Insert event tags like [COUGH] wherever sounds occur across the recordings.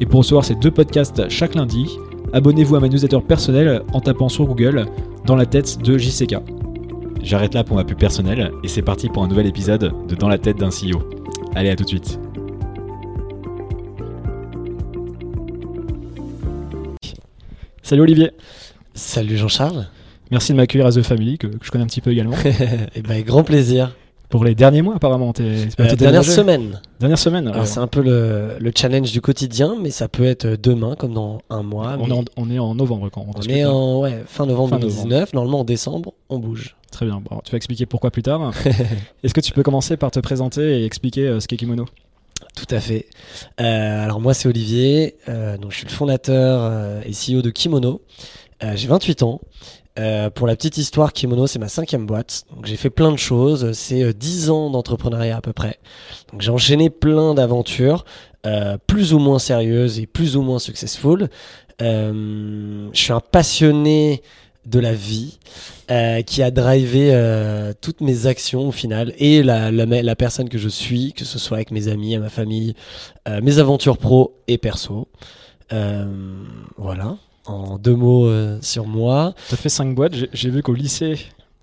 Et pour recevoir ces deux podcasts chaque lundi, abonnez-vous à ma newsletter personnelle en tapant sur Google Dans la tête de JCK. J'arrête là pour ma pub personnelle et c'est parti pour un nouvel épisode de Dans la tête d'un CEO. Allez, à tout de suite. Salut Olivier. Salut Jean-Charles. Merci de m'accueillir à The Family, que, que je connais un petit peu également. [LAUGHS] Eh ben, grand plaisir. Pour les derniers mois, apparemment. t'es- c'est pas- Euh, dernière déménagé semaine. Dernière semaine. Alors, alors. c'est un peu le, le challenge du quotidien, mais ça peut être demain comme dans un mois. on, mais est en, on est en novembre quand on on est hein. en ouais, fin novembre Fin 2019. Normalement, en décembre, on bouge. Très bien. Bon, tu vas expliquer pourquoi plus tard. [LAUGHS] Est-ce que tu peux commencer par te présenter et expliquer euh, ce qu'est Kimono? Tout à fait. Euh, alors, moi, c'est Olivier. Euh, donc, je suis le fondateur et CEO de Kimono. J'ai 28 ans. Euh, pour la petite histoire, Kimono, c'est ma cinquième boîte. Donc, j'ai fait plein de choses. C'est euh, 10 ans d'entrepreneuriat à peu près. Donc, j'ai enchaîné plein d'aventures, euh, plus ou moins sérieuses et plus ou moins successful. Euh, je suis un passionné de la vie euh, qui a drivé euh, toutes mes actions au final et la, la, la personne que je suis, que ce soit avec mes amis, ma famille, euh, mes aventures pro et perso. Euh, voilà, en deux mots euh, sur moi. Tu as fait 5 boîtes. J'ai- vu qu'au lycée,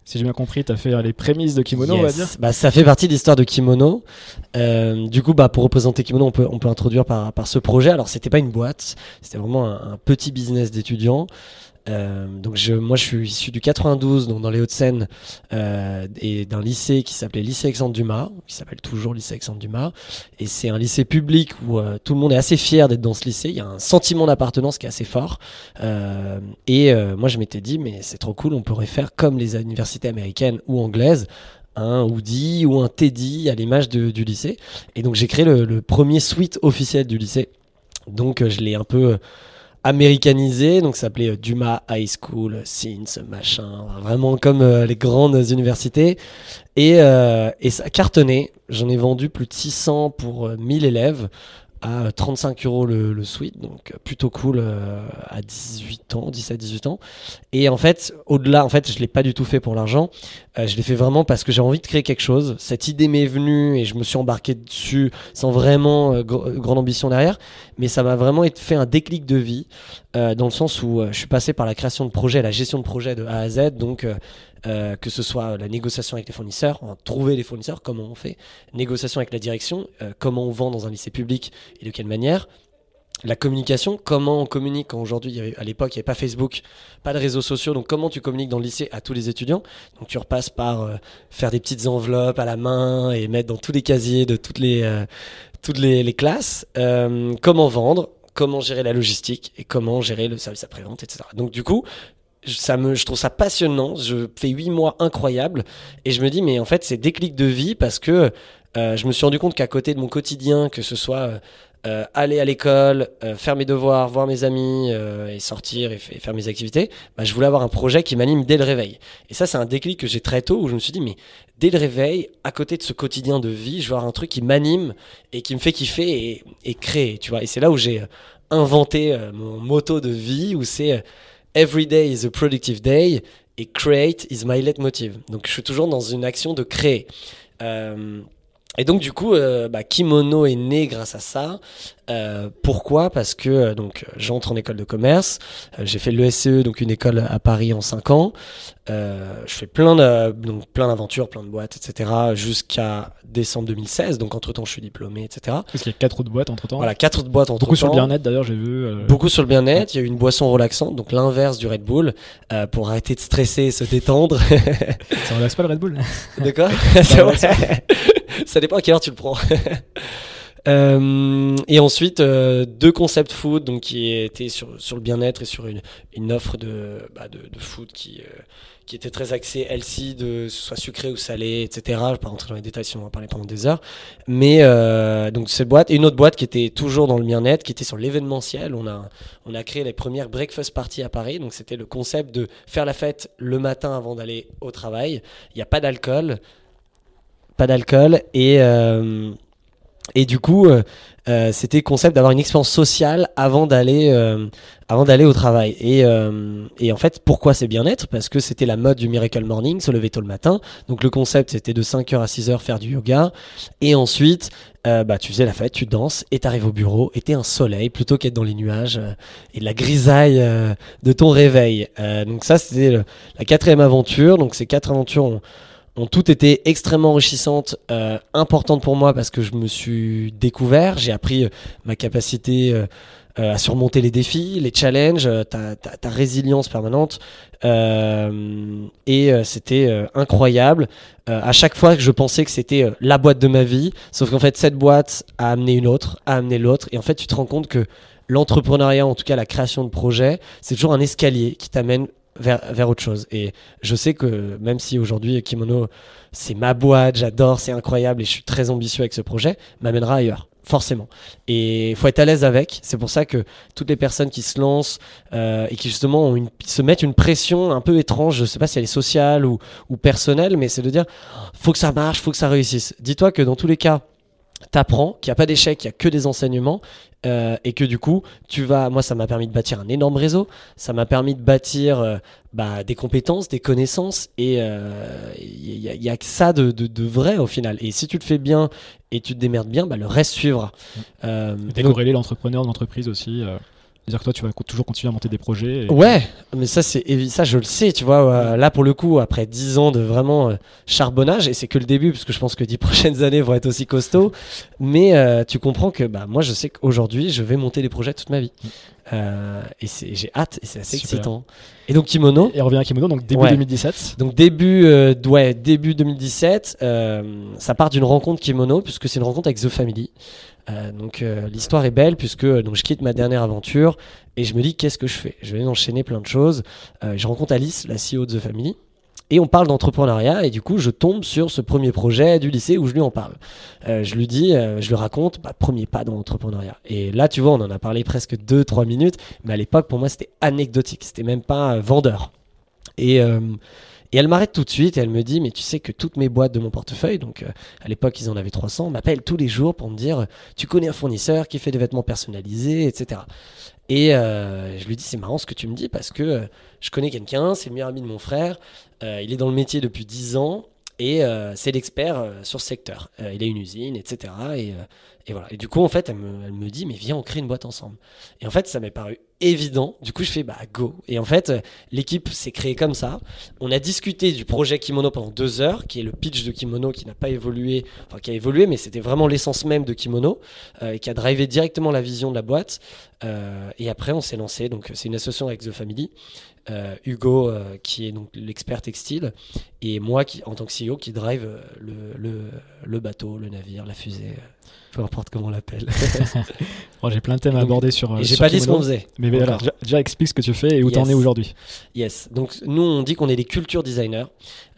si j'ai bien compris, tu as fait les prémices de Kimono, on va dire. Bah, ça fait partie de l'histoire de Kimono. Euh, du coup, bah, pour représenter Kimono, on peut, on peut introduire par, par ce projet. Alors, c'était pas une boîte, c'était vraiment un, un petit business d'étudiants. Euh, donc je, moi je suis issu du 92 donc dans les Hauts-de-Seine euh, et d'un lycée qui s'appelait lycée Alexandre Dumas qui s'appelle toujours lycée Alexandre Dumas. Et c'est un lycée public où euh, tout le monde est assez fier d'être dans ce lycée. Il y a un sentiment d'appartenance qui est assez fort. Euh, et euh, moi je m'étais dit mais c'est trop cool on pourrait faire comme les universités américaines ou anglaises un Woody ou un Teddy à l'image du lycée. Et donc j'ai créé le, le premier suite officiel du lycée. Donc je l'ai un peu américanisé, donc ça s'appelait euh, Dumas High School, SINS, machin, vraiment comme euh, les grandes universités. Et, euh, et ça a cartonné. J'en ai vendu plus de 600 pour euh, 1000 élèves à euh, 35 euros le, suite, donc plutôt cool euh, à 18 ans, 17-18 ans. Et en fait, au-delà, en fait, je l'ai pas du tout fait pour l'argent. Euh, je l'ai fait vraiment parce que j'ai envie de créer quelque chose. Cette idée m'est venue et je me suis embarqué dessus sans vraiment euh, gr- grande ambition derrière. Mais ça m'a vraiment fait un déclic de vie dans le sens où je suis passé par la création de projet, la gestion de projet de A à Z. Donc, euh, que ce soit la négociation avec les fournisseurs, trouver les fournisseurs, comment on fait, négociation avec la direction, euh, comment on vend dans un lycée public et de quelle manière. La communication, comment on communique quand aujourd'hui, à l'époque, il n'y avait pas Facebook, pas de réseaux sociaux, donc comment tu communiques dans le lycée à tous les étudiants. Donc tu repasses par euh, faire des petites enveloppes à la main et mettre dans tous les casiers de toutes les, toutes les, classes. Comment vendre, comment gérer la logistique et comment gérer le service après-vente, etc. Donc du coup, je trouve ça passionnant. Je fais huit mois incroyables et je me dis, mais en fait, c'est déclic de vie parce que euh, je me suis rendu compte qu'à côté de mon quotidien, que ce soit euh, euh, aller à l'école, faire mes devoirs, voir mes amis et sortir et, faire mes activités, bah, je voulais avoir un projet qui m'anime dès le réveil. Et ça, c'est un déclic que j'ai très tôt où je me suis dit, mais dès le réveil, à côté de ce quotidien de vie, je veux avoir un truc qui m'anime et qui me fait kiffer et, et créer, tu vois. Et c'est là où j'ai inventé mon motto de vie où c'est Every day is a productive day et create is my leitmotiv. Donc je suis toujours dans une action de créer. Euh, et donc du coup, euh, bah, Kimono est né grâce à ça. Euh, pourquoi? Parce que euh, donc j'entre en école de commerce. J'ai fait l'ESCE, donc une école à Paris en 5 ans. Je fais plein de donc plein d'aventures, plein de boîtes, etc. Jusqu'à décembre 2016. Donc entre temps, je suis diplômé, etc. Parce qu'il y a 4 autres boîtes entre temps. Voilà, quatre autres boîtes en Beaucoup sur le bien-être d'ailleurs, j'ai vu. Beaucoup sur le bien-être. Il y a eu une boisson relaxante, donc l'inverse du Red Bull, pour arrêter de stresser et se détendre. Ça relaxe pas le Red Bull? De quoi? [LAUGHS] [LAUGHS] C'est vrai. Ça dépend à quelle heure tu le prends. [LAUGHS] Euh, et ensuite, euh, deux concepts food, donc qui étaient sur, sur le bien-être et sur une, une offre de, bah, de, food qui, euh, qui était très axée healthy, de soit sucré ou salé, etc. Je vais pas rentrer dans les détails si on va parler pendant des heures. Mais donc cette boîte et une autre boîte qui était toujours dans le bien-être, qui était sur l'événementiel. On a on a créé les premières breakfast parties à Paris. Donc c'était le concept de faire la fête le matin avant d'aller au travail. Il n'y a pas d'alcool, pas d'alcool et euh, et du coup, euh, euh, c'était concept d'avoir une expérience sociale avant d'aller euh, avant d'aller au travail. Et, euh, et en fait, pourquoi c'est bien-être? Parce que c'était la mode du Miracle Morning, se lever tôt le matin. Donc le concept, c'était de 5h à 6h faire du yoga. Et ensuite, euh, bah, tu faisais la fête, tu danses, et t'arrives au bureau, et t'es un soleil, plutôt qu'être dans les nuages, et de la grisaille de ton réveil. Donc ça, c'était la quatrième aventure. Donc ces quatre aventures ont ont toutes été extrêmement enrichissantes, euh, importantes pour moi parce que je me suis découvert, j'ai appris euh, ma capacité euh, euh, à surmonter les défis, les challenges, ta, ta- ta résilience permanente. Et c'était incroyable. À chaque fois que je pensais que c'était la boîte de ma vie, sauf qu'en fait cette boîte a amené une autre, a amené l'autre, et en fait tu te rends compte que l'entrepreneuriat, en tout cas la création de projets, c'est toujours un escalier qui t'amène vers, autre chose. Et je sais que même si aujourd'hui Kimono, c'est ma boîte, j'adore, c'est incroyable et je suis très ambitieux avec ce projet, m'amènera ailleurs. Forcément. Et il faut être à l'aise avec. C'est pour ça que toutes les personnes qui se lancent euh, et qui justement se mettent une pression un peu étrange, je sais pas si elle est sociale ou, ou personnelle, mais c'est de dire faut que ça marche, faut que ça réussisse. Dis-toi que dans tous les cas, t'apprends, qu'il n'y a pas d'échec, qu'il n'y a que des enseignements, euh, et que du coup, tu vas. Moi, ça m'a permis de bâtir un énorme réseau, ça m'a permis de bâtir euh, bah, des compétences, des connaissances, et il n'y a, y a que ça de, de, de vrai au final. Et si tu le fais bien et tu te démerdes bien, bah, le reste suivra. Euh, donc- Décorréler l'entrepreneur de l'entreprise aussi. C'est-à-dire que toi, tu vas toujours continuer à monter des projets. et- Ouais, mais ça c'est ça je le sais, tu vois. euh, là pour le coup, après 10 ans de vraiment euh, charbonnage, et c'est que le début, parce que je pense que 10 [LAUGHS] prochaines années vont être aussi costauds. Mais euh, tu comprends que bah moi je sais qu'aujourd'hui je vais monter des projets toute ma vie, Euh, et j'ai hâte, et c'est assez Super. excitant. Et donc Kimono. Et on revient à Kimono, donc début Ouais. 2017. Donc début, ouais, début 2017, euh, ça part d'une rencontre kimono puisque c'est une rencontre avec The Family. Euh, donc euh, l'histoire est belle puisque euh, donc je quitte ma dernière aventure et je me dis qu'est-ce que je fais? Je vais enchaîner plein de choses. Je rencontre Alice, la CEO de The Family. Et on parle d'entrepreneuriat et du coup je tombe sur ce premier projet du lycée où je lui en parle. Je lui dis, je lui raconte, bah, premier pas dans l'entrepreneuriat. Et là tu vois on en a parlé presque 2-3 minutes, mais à l'époque pour moi c'était anecdotique, c'était même pas vendeur. Et, et elle m'arrête tout de suite et elle me dit Mais tu sais que toutes mes boîtes de mon portefeuille, donc euh, à l'époque ils en avaient 300, m'appellent tous les jours pour me dire Tu connais un fournisseur qui fait des vêtements personnalisés, etc. Et euh, je lui dis C'est marrant ce que tu me dis parce que euh, je connais quelqu'un, c'est le meilleur ami de mon frère, euh, il est dans le métier depuis 10 ans et euh, c'est l'expert euh, sur ce secteur. Euh, il a une usine, etc. Et, voilà. Et du coup, en fait, elle me, dit Mais viens, on crée une boîte ensemble. Et en fait, ça m'est paru évident. Du coup, je fais Bah, go. Et en fait, l'équipe s'est créée comme ça. On a discuté du projet Kimono pendant deux heures, qui est le pitch de Kimono qui n'a pas évolué, enfin qui a évolué, mais c'était vraiment l'essence même de Kimono et qui a drivé directement la vision de la boîte. Et après, on s'est lancé. Donc, c'est une association avec The Family. Euh, Hugo, euh, qui est donc l'expert textile, et moi, qui, en tant que CEO, qui drive euh, le, le, le bateau, le navire, la fusée, peu importe comment on l'appelle. [LAUGHS] Bon, J'ai plein de thèmes à aborder sur. j'ai pas dit ce qu'on faisait. Mais Encore. déjà, explique ce que tu fais et où t'en Yes. es aujourd'hui. Yes. Donc nous on dit qu'on est des culture designers.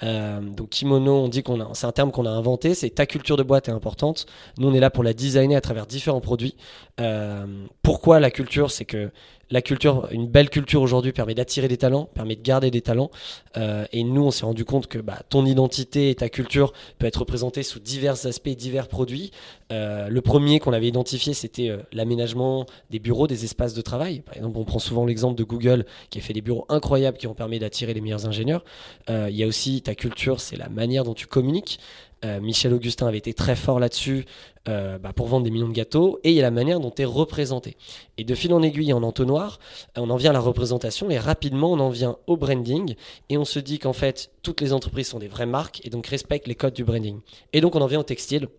Euh, donc kimono, on dit qu'on a, c'est un terme qu'on a inventé. C'est ta culture de boîte est importante. Nous on est là pour la designer à travers différents produits. Euh, pourquoi la culture? C'est que la culture, une belle culture aujourd'hui permet d'attirer des talents, permet de garder des talents. Euh, et nous on s'est rendu compte que bah, ton identité et ta culture peut être représentée sous divers aspects, divers produits. Euh, le premier qu'on avait identifié c'était euh, l'aménagement des bureaux, des espaces de travail. Par exemple, on prend souvent l'exemple de Google qui a fait des bureaux incroyables qui ont permis d'attirer les meilleurs ingénieurs. Il y a aussi ta culture, c'est la manière dont tu communiques. Euh, Michel Augustin avait été très fort là-dessus euh, bah, pour vendre des millions de gâteaux. Et il y a la manière dont tu es représenté. Et de fil en aiguille, en entonnoir, euh, on en vient à la représentation et rapidement on en vient au branding. Et on se dit qu'en fait, toutes les entreprises sont des vraies marques et donc respectent les codes du branding. Et donc on en vient au textile.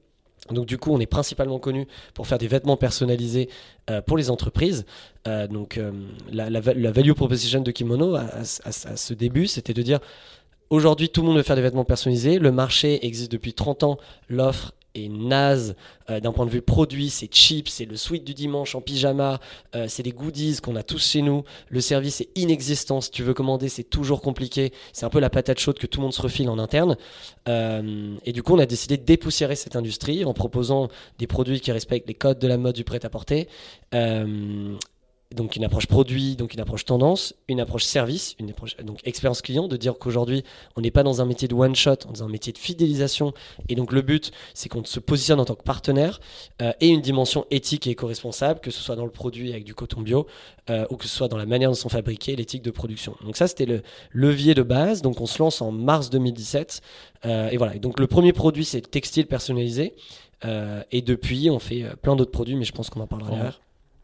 Donc du coup, on est principalement connu pour faire des vêtements personnalisés pour les entreprises. Donc la, la va- la value proposition de Kimono à ce début, c'était de dire aujourd'hui tout le monde veut faire des vêtements personnalisés. Le marché existe depuis 30 ans, l'offre est naze. Euh, d'un point de vue produit, c'est cheap, c'est le sweat du dimanche en pyjama, euh, c'est les goodies qu'on a tous chez nous, le service est inexistant, si tu veux commander c'est toujours compliqué, c'est un peu la patate chaude que tout le monde se refile en interne. Euh, et du coup on a décidé de dépoussiérer cette industrie en proposant des produits qui respectent les codes de la mode du prêt-à-porter donc une approche produit, donc une approche tendance, une approche service, une approche donc expérience client, de dire qu'aujourd'hui on n'est pas dans un métier de one shot, on est dans un métier de fidélisation, et donc le but c'est qu'on se positionne en tant que partenaire euh, et une dimension éthique et éco-responsable, que ce soit dans le produit avec du coton bio euh, ou que ce soit dans la manière dont sont fabriqués, l'éthique de production. Donc ça c'était le levier de base. Donc on se lance en mars 2017 euh, et voilà. donc le premier produit c'est textile personnalisé. et depuis, on fait plein d'autres produits, mais je pense qu'on en parlera derrière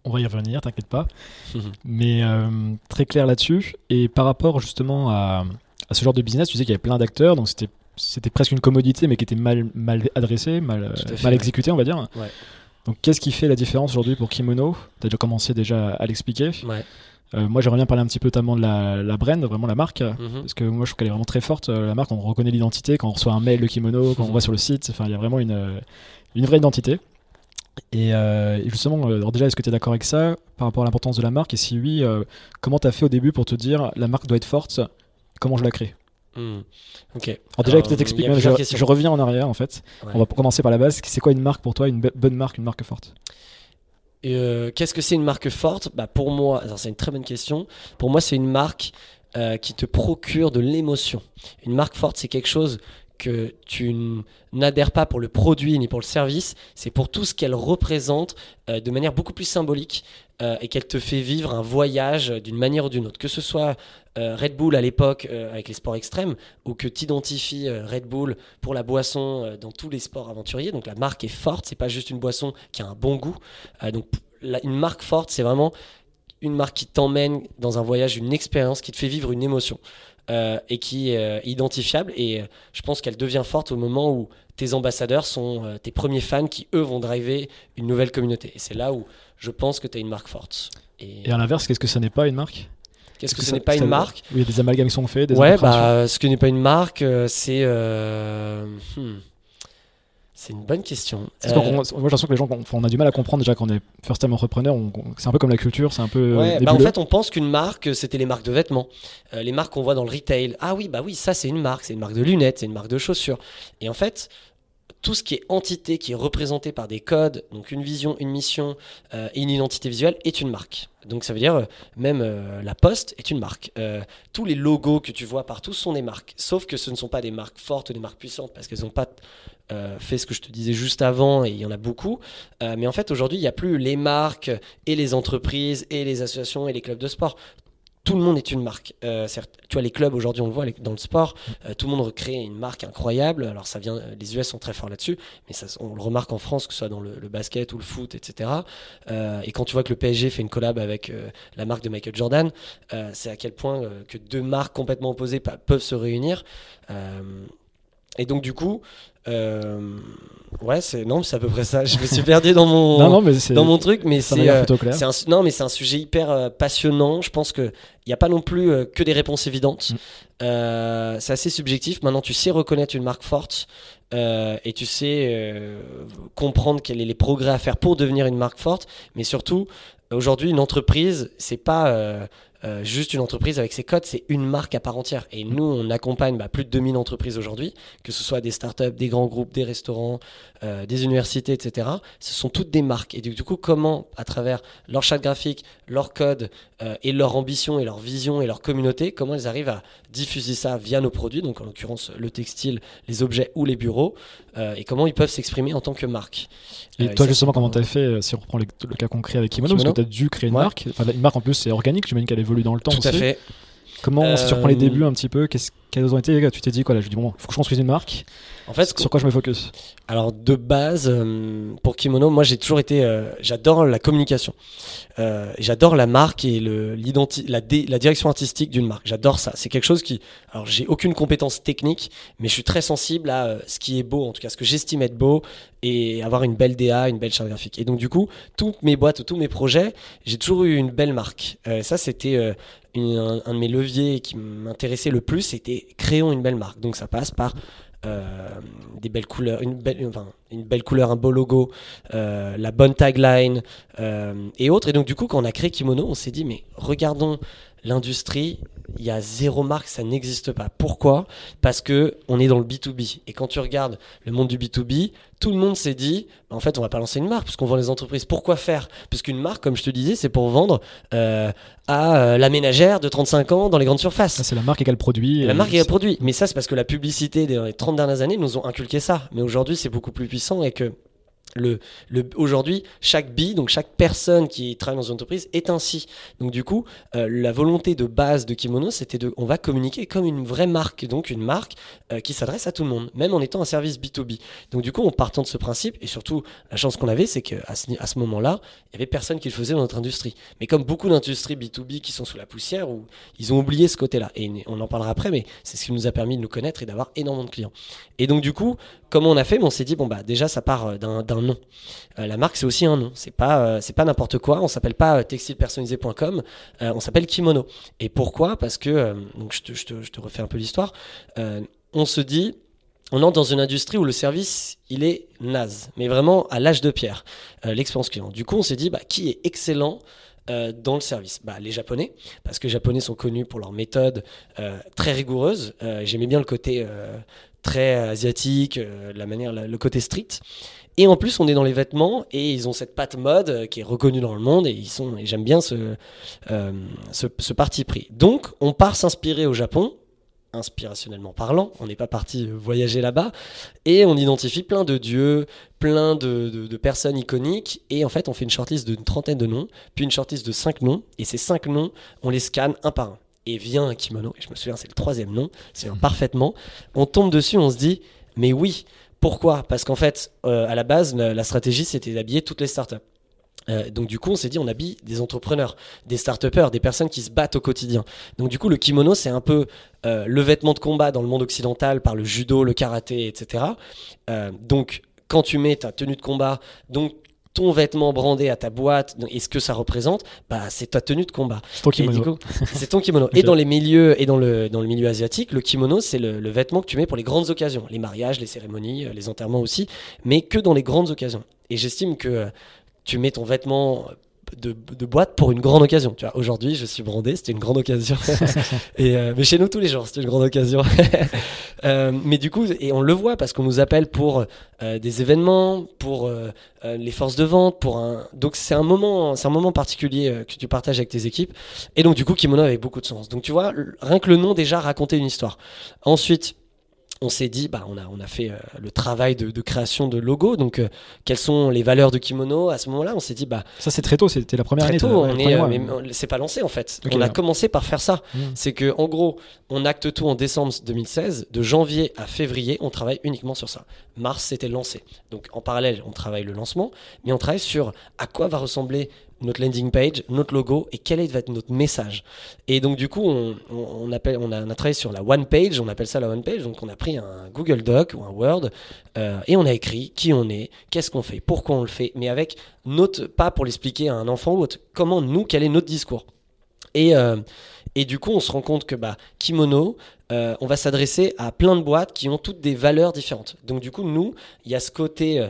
on va y revenir, t'inquiète pas. [LAUGHS] Mais euh, très clair là-dessus. Et par rapport justement à, ce genre de business, tu sais qu'il y avait plein d'acteurs, donc c'était c'était presque une commodité, mais qui était mal, mal adressée, mal, mal exécutée, on va dire. Donc, qu'est-ce qui fait la différence aujourd'hui pour Kimono? Tu as déjà commencé déjà à l'expliquer. Euh, moi, j'aimerais bien parler un petit peu notamment de la, la brand, vraiment la marque, mhm. parce que moi, je trouve qu'elle est vraiment très forte. Euh, la marque, on reconnaît l'identité quand on reçoit un mail de Kimono, quand on [LAUGHS] va sur le site. Enfin, il y a vraiment une, une vraie identité. Euh, et, justement, euh, alors déjà, est-ce que tu es d'accord avec ça par rapport à l'importance de la marque? Et si oui, euh, comment tu as fait au début pour te dire la marque doit être forte Comment je la crée? Hmm. Ok. Alors déjà, peut-être expliquer. Je, reviens en arrière en fait. On va commencer par la base. C'est quoi une marque pour toi Une bonne marque, une marque forte? Qu'est-ce que c'est une marque forte? Bah, Pour moi, c'est une très bonne question. Pour moi, c'est une marque qui te procure de l'émotion. Une marque forte, c'est quelque chose que tu n'adhères pas pour le produit ni pour le service, c'est pour tout ce qu'elle représente euh, de manière beaucoup plus symbolique euh, et qu'elle te fait vivre un voyage d'une manière ou d'une autre. Que ce soit euh, Red Bull à l'époque avec les sports extrêmes ou que tu identifies Red Bull pour la boisson dans tous les sports aventuriers. Donc la marque est forte, c'est pas juste une boisson qui a un bon goût. donc une marque forte, c'est vraiment une marque qui t'emmène dans un voyage, une expérience qui te fait vivre une émotion. Euh, et qui est euh, identifiable. Et euh, je pense qu'elle devient forte au moment où tes ambassadeurs sont tes premiers fans qui, eux, vont driver une nouvelle communauté. Et c'est là où je pense que tu as une marque forte. Et, à l'inverse, qu'est-ce que ça n'est pas une marque? Qu'est-ce que, ce n'est pas une marque? Oui, des amalgames sont faits. Des ouais, bah, ce que n'est pas une marque, c'est. Hmm. C'est une bonne question. Euh... moi, j'ai l'impression que les gens, on, a du mal à comprendre déjà quand on est first time entrepreneur. C'est un peu comme la culture, c'est un peu. Ouais, bah en fait, on pense qu'une marque, c'était les marques de vêtements, euh, les marques qu'on voit dans le retail. Ah oui, bah oui, ça c'est une marque, c'est une marque de lunettes, c'est une marque de chaussures. Et en fait, tout ce qui est entité, qui est représenté par des codes, donc une vision, une mission euh, et une identité visuelle, est une marque. Donc ça veut dire euh, même euh, la poste est une marque. tous les logos que tu vois partout sont des marques, sauf que ce ne sont pas des marques fortes, des marques puissantes, parce qu'elles n'ont pas fait ce que je te disais juste avant, et il y en a beaucoup. mais en fait aujourd'hui, il n'y a plus les marques et les entreprises et les associations et les clubs de sport tout le monde est une marque. Euh, tu vois, les clubs aujourd'hui, on le voit dans le sport, euh, tout le monde recrée une marque incroyable. Alors, ça vient, les US sont très forts là-dessus, mais on le remarque en France, que ce soit dans le, basket ou le foot, etc. Euh, et quand tu vois que le PSG fait une collab avec la marque de Michael Jordan, c'est à quel point que deux marques complètement opposées peuvent se réunir. Et donc, du coup, euh, ouais, c'est non, c'est à peu près ça. [LAUGHS] Je me suis perdu dans mon dans mon truc, mais c'est euh, un, non, mais c'est un sujet hyper euh, passionnant. Je pense que il n'y a pas non plus que des réponses évidentes. Mm. c'est assez subjectif. Maintenant, tu sais reconnaître une marque forte et tu sais comprendre quels sont les progrès à faire pour devenir une marque forte. Mais surtout, aujourd'hui, une entreprise, c'est pas euh, juste une entreprise avec ses codes, c'est une marque à part entière. Et nous, on accompagne bah, plus de 2000 entreprises aujourd'hui, que ce soit des startups, des grands groupes, des restaurants, euh, des universités, etc. Ce sont toutes des marques. Et du coup, comment, à travers leur charte graphique, leur code euh, et leur ambition et leur vision et leur communauté, comment ils arrivent à diffuser ça via nos produits, donc en l'occurrence le textile, les objets ou les bureaux, et comment ils peuvent s'exprimer en tant que marque. Et toi, justement, comment tu as fait, si on reprend le, cas concret avec Kimono, parce que tu as dû créer une marque, enfin, une marque en plus c'est organique, j'imagine qu'elle évolue dans le temps Tout à fait. Comment, si tu reprends les débuts un petit peu, qu'est-ce quelles ont été Tu t'es dit quoi là? Je dis bon, il faut que je construise une marque. En fait, sur quoi je me focus? Alors de base, euh, pour Kimono, moi j'ai toujours été, euh, j'adore la communication, euh, j'adore la marque et le, la, la direction artistique d'une marque. J'adore ça. C'est quelque chose qui, alors j'ai aucune compétence technique, mais je suis très sensible à ce qui est beau, en tout cas ce que j'estime être beau et avoir une belle DA, une belle charte graphique. Et donc du coup, toutes mes boîtes, tous mes projets, j'ai toujours eu une belle marque. ça c'était un, un, de mes leviers qui m'intéressait le plus, c'était créons une belle marque. Donc ça passe par des belles couleurs, une belle, une belle couleur, un beau logo, la bonne tagline et autres. Et donc, du coup, quand on a créé Kimono, on s'est dit, mais regardons l'industrie, il y a zéro marque, ça n'existe pas. Pourquoi? Parce que on est dans le B2B. Et quand tu regardes le monde du B2B, tout le monde s'est dit, bah, en fait, on va pas lancer une marque puisqu'on vend les entreprises. Pourquoi faire? Puisqu'une marque, comme je te disais, c'est pour vendre euh, à euh, la ménagère de 35 ans dans les grandes surfaces. c'est la marque et quel produit. La marque et quel produit. Mais ça, c'est parce que la publicité des 30 dernières années nous ont inculqué ça. Mais aujourd'hui, c'est beaucoup plus puissant et que aujourd'hui, chaque bille, donc chaque personne qui travaille dans une entreprise est ainsi. Donc du coup, euh, la volonté de base de Kimono, c'était de, on va communiquer comme une vraie marque, donc une marque euh, qui s'adresse à tout le monde, même en étant un service B2B. Donc du coup, en partant de ce principe, et surtout la chance qu'on avait, c'est qu'à ce, à ce moment-là, il y avait personne qui le faisait dans notre industrie. Mais comme beaucoup d'industries B2B qui sont sous la poussière, où ils ont oublié ce côté-là. Et on en parlera après, mais c'est ce qui nous a permis de nous connaître et d'avoir énormément de clients. Et donc du coup, comment on a fait? On s'est dit bon bah déjà ça part euh, d'un Euh, la marque c'est aussi un nom. C'est pas euh, pas n'importe quoi. On s'appelle pas textilepersonnalisé.com. on s'appelle Kimono. Et pourquoi? Parce que donc je te, refais un peu l'histoire. on se dit on entre dans une industrie où le service, il est naze, mais vraiment à l'âge de pierre, l'expérience client. Du coup, on s'est dit, bah, qui est excellent dans le service? Bah, Les Japonais, parce que les Japonais sont connus pour leur méthode très rigoureuse. J'aimais bien le côté très asiatique, euh, la manière, le côté strict. Et en plus, on est dans les vêtements et ils ont cette patte mode euh, qui est reconnue dans le monde et ils sont. Et j'aime bien ce, euh, ce, ce, parti pris. Donc, on part s'inspirer au Japon, inspirationnellement parlant. On n'est pas parti voyager là-bas et on identifie plein de dieux, plein de, de, de, personnes iconiques et en fait, on fait une shortlist d'une trentaine de noms, puis une shortlist de cinq noms et ces cinq noms, on les scanne un par un et vient un kimono, et je me souviens, c'est le troisième nom, c'est mmh. parfaitement. On tombe dessus, on se dit, mais oui, pourquoi? Parce qu'en fait, euh, à la base, la, stratégie, c'était d'habiller toutes les startups. Euh, donc du coup, on s'est dit, on habille des entrepreneurs, des start des personnes qui se battent au quotidien. Donc du coup, le kimono, c'est un peu euh, le vêtement de combat dans le monde occidental par le judo, le karaté, etc. donc quand tu mets ta tenue de combat, donc ton vêtement brandé à ta boîte et ce que ça représente, bah, c'est ta tenue de combat. C'est ton kimono. [LAUGHS] C'est ton kimono. Et dans les milieux et dans le, dans le milieu asiatique, le kimono, c'est le, vêtement que tu mets pour les grandes occasions, les mariages, les cérémonies, euh, les enterrements aussi, mais que dans les grandes occasions. Et j'estime que euh, tu mets ton vêtement de, boîte pour une grande occasion. Tu vois, aujourd'hui, je suis brandé, c'était une grande occasion. [LAUGHS] et, euh, mais chez nous, tous les jours, c'était une grande occasion. [LAUGHS] Euh, mais du coup, et on le voit parce qu'on nous appelle pour euh, des événements, pour les forces de vente, pour un. Donc c'est un moment, c'est un moment particulier que tu partages avec tes équipes. Et donc du coup, kimono avait beaucoup de sens. Donc tu vois, rien que le nom déjà racontait une histoire. Ensuite on s'est dit, bah, on, a, on a fait euh, le travail de, création de logo. Donc, euh, quelles sont les valeurs de kimono À ce moment-là, on s'est dit, bah. Ça, c'est très tôt, c'était la première très Tôt, on est, euh, mais c'est pas lancé en fait. on a commencé par faire ça. Mmh. C'est que, en gros, on acte tout en décembre 2016. De janvier à février, on travaille uniquement sur ça. Mars, c'était lancé. Donc, en parallèle, on travaille le lancement, mais on travaille sur à quoi va ressembler notre landing page, notre logo et quel être notre message. Et donc du coup, on, appelle, on, a, travaillé sur la one page, on appelle ça la one page. Donc on a pris un Google Doc ou un Word euh, et on a écrit qui on est, qu'est-ce qu'on fait, pourquoi on le fait, mais avec notre pas pour l'expliquer à un enfant ou autre. Comment nous, quel est notre discours. Et euh, et du coup, on se rend compte que bah, Kimono, euh, on va s'adresser à plein de boîtes qui ont toutes des valeurs différentes. Donc du coup, nous, il y a ce côté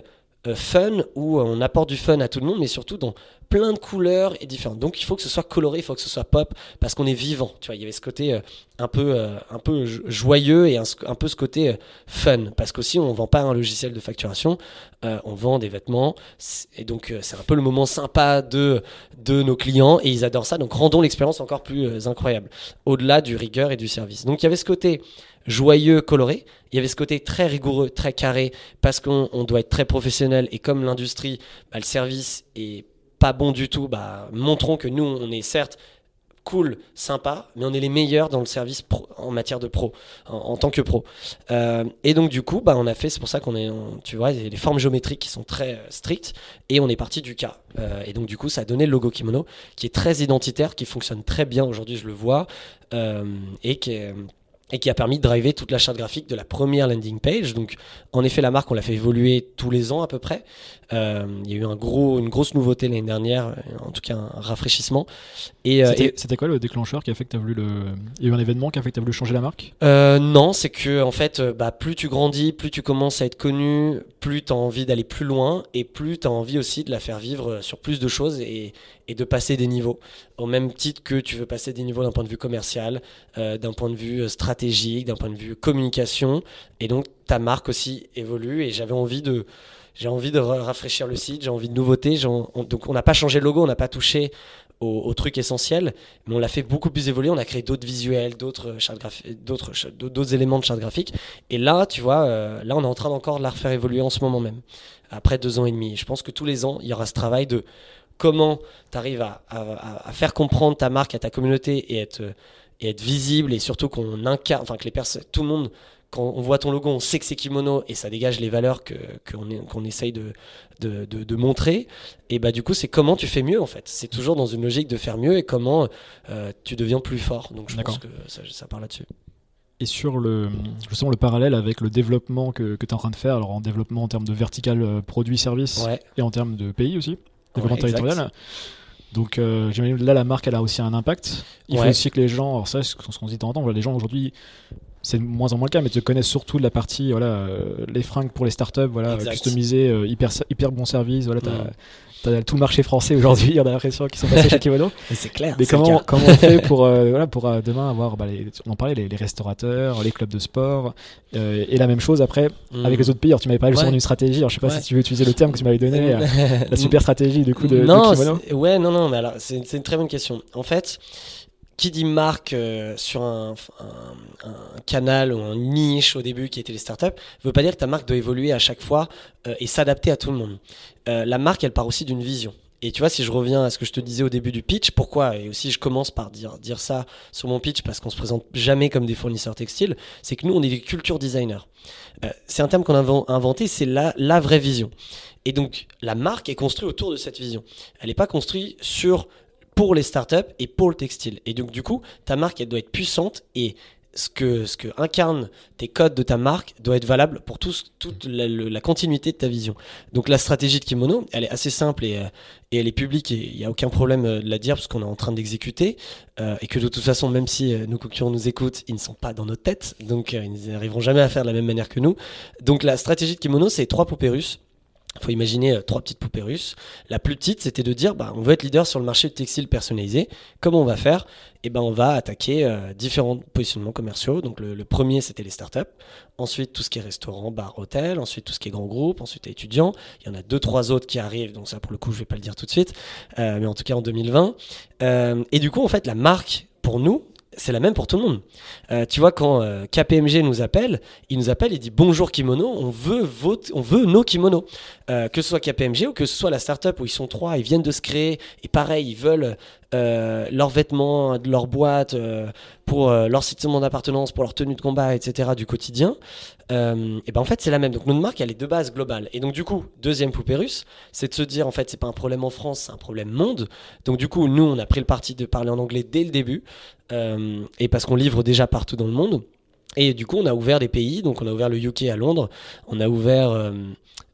fun où on apporte du fun à tout le monde, mais surtout dans plein de couleurs et différentes. Donc il faut que ce soit coloré, il faut que ce soit pop parce qu'on est vivant. Tu vois, il y avait ce côté euh, un peu euh, joyeux et un, peu ce côté euh, fun parce qu'aussi on vend pas un logiciel de facturation, on vend des vêtements et donc c'est un peu le moment sympa de de nos clients et ils adorent ça. Donc rendons l'expérience encore plus incroyable au-delà du rigueur et du service. Donc il y avait ce côté joyeux, coloré. Il y avait ce côté très rigoureux, très carré, parce qu'on doit être très professionnel. Et comme l'industrie, bah, le service est pas bon du tout, bah, montrons que nous, on est certes cool, sympa, mais on est les meilleurs dans le service en matière de pro, en, tant que pro. Euh, et donc du coup, bah, on a fait, c'est pour ça qu'on est, tu vois, des formes géométriques qui sont très euh, strictes, et on est parti du cas. Euh, et donc du coup, ça a donné le logo kimono, qui est très identitaire, qui fonctionne très bien aujourd'hui, je le vois, et qui est et qui a permis de driver toute la charte graphique de la première landing page. Donc, en effet, la marque, on l'a fait évoluer tous les ans à peu près. Euh, il y a eu un gros, une grosse nouveauté l'année dernière, en tout cas un rafraîchissement. Et, euh, c'était, quoi le déclencheur qui a fait que tu as voulu le. Il y a eu un événement qui a fait que tu as voulu changer la marque? Euh, Non, c'est que en fait, bah, plus tu grandis, plus tu commences à être connu, plus tu as envie d'aller plus loin et plus tu as envie aussi de la faire vivre sur plus de choses et, et, de passer des niveaux. Au même titre que tu veux passer des niveaux d'un point de vue commercial, d'un point de vue stratégique, d'un point de vue communication. Et donc ta marque aussi évolue et j'avais envie de j'ai envie de rafraîchir le site, j'ai envie de nouveautés. donc on n'a pas changé le logo, on n'a pas touché au, truc essentiel, mais on l'a fait beaucoup plus évoluer. On a créé d'autres visuels, d'autres d'autres d'autres éléments de charte graphique. Et là, tu vois, euh, là on est en train encore de la refaire évoluer en ce moment même, après deux ans et demi. je pense que tous les ans, il y aura ce travail de comment tu arrives à, faire comprendre ta marque à ta communauté et être et être visible et surtout qu'on incarne, enfin que les personnes, tout le monde quand on voit ton logo, on sait que c'est kimono et ça dégage les valeurs qu'on qu'on essaye de, de, de, montrer. Et bah du coup, c'est comment tu fais mieux en fait. C'est toujours dans une logique de faire mieux et comment euh, tu deviens plus fort. Donc je pense que ça, ça part là-dessus. Et sur le, justement, le parallèle avec le développement que, que tu es en train de faire, alors en développement en termes de vertical euh, produit-service et en termes de pays aussi, développement territorial. Donc euh, là la marque elle a aussi un impact. Il faut aussi que les gens, alors ça ce qu'on dit de temps en temps, les gens aujourd'hui c'est moins en moins le cas, mais tu connais surtout de la partie, voilà, euh, les fringues pour les startups, voilà, customisées, euh, hyper, hyper bon service, voilà, t'as as tout le marché français aujourd'hui, on a l'impression qu'ils sont passés chez Kimono. [LAUGHS] c'est clair. Mais comment, comment on fait pour, euh, voilà, pour demain avoir, bah, les, on en parlait, les, restaurateurs, les clubs de sport, et la même chose après mm. avec les autres pays. Alors, tu m'avais parlé justement d'une stratégie, alors je sais pas si tu veux utiliser le terme que tu m'avais donné, [LAUGHS] la super stratégie du coup de, non, de Kimono. Ouais, non, non, mais alors c'est une très bonne question. En fait, qui dit marque euh, sur un, canal ou une niche au début qui était les startups, veut pas dire que ta marque doit évoluer à chaque fois euh, et s'adapter à tout le monde. Euh, la marque, elle part aussi d'une vision. Et tu vois, si je reviens à ce que je te disais au début du pitch, pourquoi Et aussi, je commence par dire, dire ça sur mon pitch parce qu'on se présente jamais comme des fournisseurs textiles, c'est que nous, on est des culture designers. c'est un terme qu'on a inventé, c'est la vraie vision. Et donc, la marque est construite autour de cette vision. Elle n'est pas construite sur pour les startups et pour le textile. Et donc, du coup, ta marque, elle doit être puissante et ce que, ce que incarnent tes codes de ta marque doit être valable pour toute la, continuité de ta vision. Donc la stratégie de Kimono, elle est assez simple et, euh, et elle est publique et il n'y a aucun problème euh, de la dire parce qu'on est en train d'exécuter euh, et que de toute façon, même si nos concurrents nous écoutent, ils ne sont pas dans notre tête, donc ils n'arriveront jamais à faire de la même manière que nous. Donc la stratégie de Kimono, c'est trois poupées il faut imaginer euh, trois petites poupées russes. La plus petite, c'était de dire, bah, on veut être leader sur le marché de textile personnalisé. Comment on va faire? Eh ben, on va attaquer euh, différents positionnements commerciaux. Donc, le, premier, c'était les startups. Ensuite, tout ce qui est restaurant, bar, hôtel. Ensuite, tout ce qui est grand groupe. Ensuite, étudiants. Il y en a deux, trois autres qui arrivent. Donc, ça, pour le coup, je vais pas le dire tout de suite. Euh, mais en tout cas, en 2020. et du coup, en fait, la marque, pour nous, c'est la même pour tout le monde. Euh, tu vois, quand euh, KPMG nous appelle, il nous appelle et dit bonjour kimono, on veut, on veut nos kimonos. Euh, que ce soit KPMG ou que ce soit la startup où ils sont trois, ils viennent de se créer et pareil, ils veulent leurs vêtements, de leur boîte, pour leur sentiment d'appartenance, pour leur tenue de combat, etc. du quotidien. et ben en fait, c'est la même. Donc notre marque, elle est de base globale. Et donc du coup, deuxième poupée russe, c'est de se dire en fait, c'est pas un problème en France, c'est un problème monde. Donc du coup, nous, on a pris le parti de parler en anglais dès le début. Euh, et parce qu'on livre déjà partout dans le monde. Et du coup, on a ouvert des pays. Donc, on a ouvert le UK à Londres, on a ouvert euh,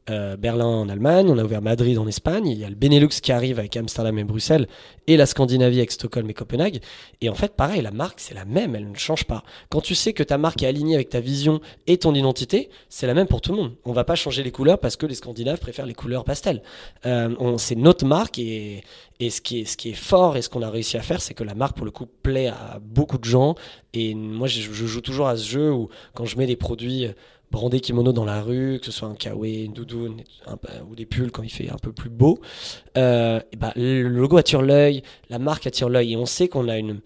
euh, Berlin en Allemagne, on a ouvert Madrid en Espagne, il y a le Benelux qui arrive avec Amsterdam et Bruxelles, et la Scandinavie avec Stockholm et Copenhague. Et en fait, pareil, la marque, c'est la même, elle ne change pas. Quand tu sais que ta marque est alignée avec ta vision et ton identité, c'est la même pour tout le monde. On va pas changer les couleurs parce que les Scandinaves préfèrent les couleurs pastel. Euh, c'est notre marque et, et ce, qui est, ce qui est fort et ce qu'on a réussi à faire, c'est que la marque, pour le coup, plaît à beaucoup de gens. Et moi, je, je joue toujours à ce jeu où quand je mets des produits brandé kimono dans la rue, que ce soit un kawaii, une doudoune ou des pulls quand il fait un peu plus beau, euh, bah, le logo attire l'œil, la marque attire l'œil et on sait qu'on a une,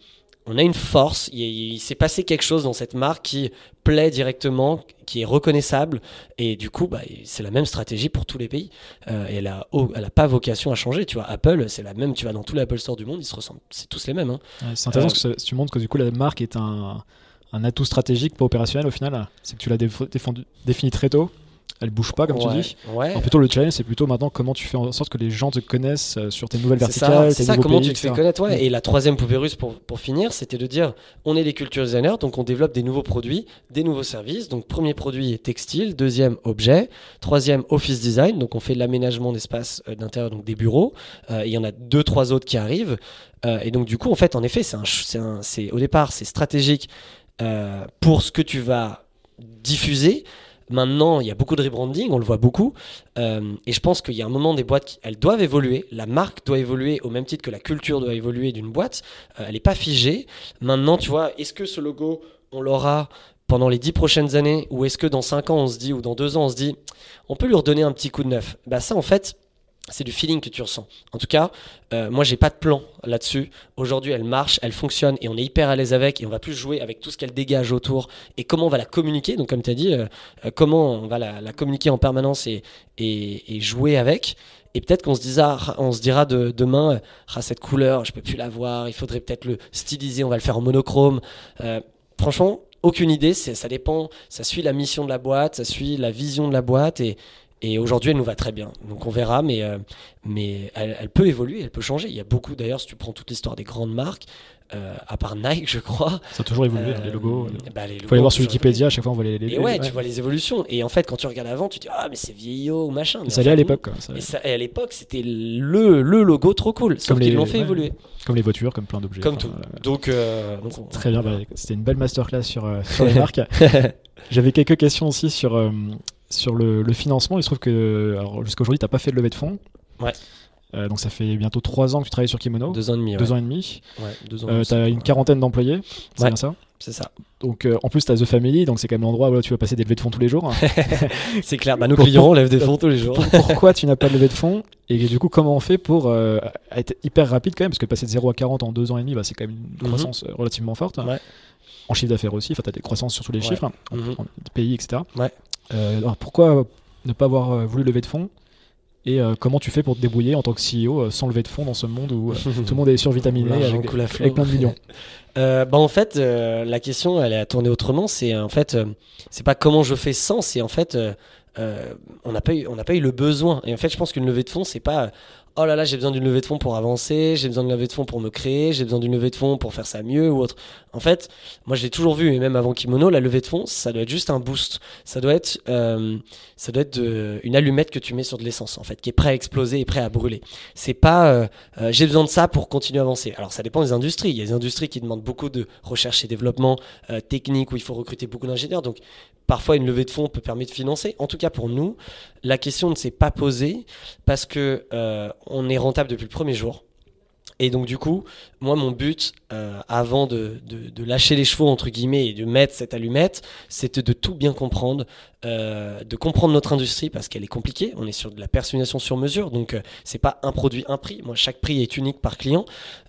on a une force, il, s'est passé quelque chose dans cette marque qui plaît directement, qui est reconnaissable et du coup bah, c'est la même stratégie pour tous les pays euh, et elle a, elle a pas vocation à changer, tu vois, Apple c'est la même, tu vas dans tous les Apple Store du monde, ils se ressemblent, c'est tous les mêmes. Hein. c'est intéressant euh, que tu montres que du coup la marque est un un atout stratégique, pas opérationnel au final C'est que tu l'as défini très tôt elle bouge pas comme ouais, tu dis. Ouais. Alors plutôt le challenge, c'est plutôt maintenant comment tu fais en sorte que les gens te connaissent euh, sur tes nouvelles verticales, c'est ça, comment pays, tu te fais connaître. Ouais. Mm. Et la troisième poupée russe pour, pour finir, c'était de dire on est des culture designers, donc on développe des nouveaux produits, des nouveaux services. Donc, premier produit est textile, deuxième objet, troisième office design, donc on fait l'aménagement d'espace euh, d'intérieur, donc des bureaux. Euh, il y en a deux, trois autres qui arrivent. Euh, et donc, du coup, en fait, en effet, c'est- au départ, c'est stratégique euh, pour ce que tu vas diffuser. Maintenant, il y a beaucoup de rebranding, on le voit beaucoup. Euh, et je pense qu'il y a un moment des boîtes qui elles doivent évoluer. La marque doit évoluer au même titre que la culture doit évoluer d'une boîte. Euh, elle n'est pas figée. Maintenant, tu vois, est-ce que ce logo, on l'aura pendant les dix prochaines années? Ou est-ce que dans cinq ans, on se dit, ou dans deux ans, on se dit, on peut lui redonner un petit coup de neuf? Bah ça, en fait, c'est du feeling que tu ressens. En tout cas, euh, moi, j'ai pas de plan là-dessus. Aujourd'hui, elle marche, elle fonctionne et on est hyper à l'aise avec et on va plus jouer avec tout ce qu'elle dégage autour et comment on va la communiquer. Donc, comme tu as dit, euh, euh, comment on va la, communiquer en permanence et, jouer avec. Et peut-être qu'on se dira, on se dira de, demain, euh, ah, cette couleur, je peux plus la voir, il faudrait peut-être le styliser, on va le faire en monochrome. Franchement, aucune idée, ça dépend, ça suit la mission de la boîte, ça suit la vision de la boîte et, et aujourd'hui, elle nous va très bien. Donc on verra, mais, euh, mais elle, elle peut évoluer, elle peut changer. Il y a beaucoup, d'ailleurs, si tu prends toute l'histoire des grandes marques, euh, à part Nike, [LAUGHS] je crois. Ça a toujours évolué, euh, les logos. bah, les Il faut logos aller voir sur Wikipédia, à chaque fois on voit les. les. Et ouais, les- tu vois les évolutions. Et en fait, quand tu regardes avant, tu te dis Ah, mais c'est vieillot ou machin. Mais Ça allait à l'époque. Et, ça- et à l'époque, c'était le, le logo trop cool. Sauf Comme qu'ils les- l'ont fait ouais. évoluer. Comme les voitures, comme plein d'objets. Comme enfin, tout. euh, Donc, donc, on- Très bien, bah, c'était une belle masterclass sur, sur [LAUGHS] les marques. [LAUGHS] J'avais quelques questions aussi sur, sur le, le financement. Il se trouve que jusqu'à aujourd'hui, tu n'as pas fait de levée de fonds. Ouais. Euh, donc ça fait bientôt trois ans que tu travailles sur Kimono. deux ans et demi. Deux ouais. ans et demi. Ouais, deux ans. Euh, tu as une quarantaine d'employés, c'est Ouais. bien ça? C'est ça. Donc euh, en plus, tu as The Family, donc c'est quand même l'endroit où tu vas passer des levées de fonds tous les jours. [LAUGHS] C'est clair. Bah, nos clients lèvent des fonds tous les jours. [LAUGHS] Pourquoi tu n'as pas de levée de fonds? Et du coup, comment on fait pour euh, être hyper rapide quand même? Parce que passer de 0 à 40 en deux ans et demi, bah, c'est quand même une Mhm. croissance relativement forte. En chiffre d'affaires aussi, enfin, tu as des croissances sur tous les chiffres, hein, en, Mhm. en pays, etc. Ouais. Euh, alors pourquoi ne pas avoir euh, voulu lever de fonds? Et euh, comment tu fais pour te débrouiller en tant que CEO euh, sans lever de fonds dans ce monde où euh, [LAUGHS] tout le monde est survitaminé avec, avec plein de millions? [LAUGHS] Bah en fait, la question, elle est à tourner autrement. C'est en fait, c'est pas comment je fais sans, c'est en fait, on n'a pas eu, on n'a pas eu le besoin. Et en fait, je pense qu'une levée de fonds, c'est pas, oh là là, j'ai besoin d'une levée de fonds pour avancer, j'ai besoin d'une levée de fonds pour me créer, j'ai besoin d'une levée de fonds pour faire ça mieux ou autre. En fait, moi, je l'ai toujours vu, et même avant Kimono, la levée de fonds, ça doit être juste un boost. Ça doit être, euh, ça doit être une allumette que tu mets sur de l'essence, en fait, qui est prêt à exploser et prêt à brûler. C'est pas, euh, euh, j'ai besoin de ça pour continuer à avancer. Alors, ça dépend des industries. Il y a des industries qui demandent beaucoup de recherche et développement technique où il faut recruter beaucoup d'ingénieurs. Donc, parfois, une levée de fonds peut permettre de financer. En tout cas, pour nous, la question ne s'est pas posée parce que on est rentable depuis le premier jour. Et donc, du coup, moi, mon but, euh, avant de, lâcher les chevaux, entre guillemets, et de mettre cette allumette, c'était de tout bien comprendre, euh, de comprendre notre industrie parce qu'elle est compliquée. On est sur de la personnalisation sur mesure, donc euh, c'est pas un produit, un prix. Moi, chaque prix est unique par client.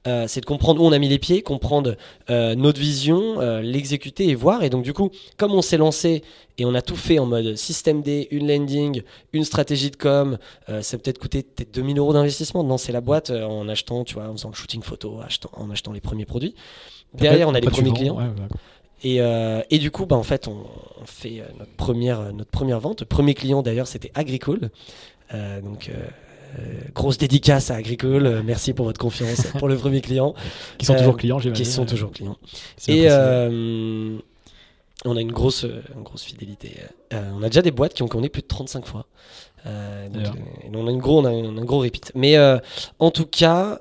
Euh, c'est de comprendre où on a mis les pieds, comprendre notre vision, l'exécuter et voir. Et donc, du coup, comme on s'est lancé et on a tout fait en mode système D, une landing, une stratégie de com, ça peut-être coûté peut-être 2000 euros d'investissement de lancer la boîte en achetant, tu vois, en faisant le shooting photo, en achetant les premiers produits. Derrière, on a les premiers vends, clients. ouais, ouais. Et, euh, et du coup, bah, en fait, on, on fait euh, notre première, euh, notre première vente. Le premier client, d'ailleurs, c'était Agricole. Euh, donc, euh, grosse dédicace à Agricole. Merci pour votre confiance [LAUGHS] pour le premier client, Qui sont toujours clients, j'imagine. qui sont toujours clients. Et on a une grosse, une grosse fidélité. On a déjà des boîtes qui ont connu plus de 35 fois. Donc, on a une gros, on a un, un gros repeat. Mais en tout cas,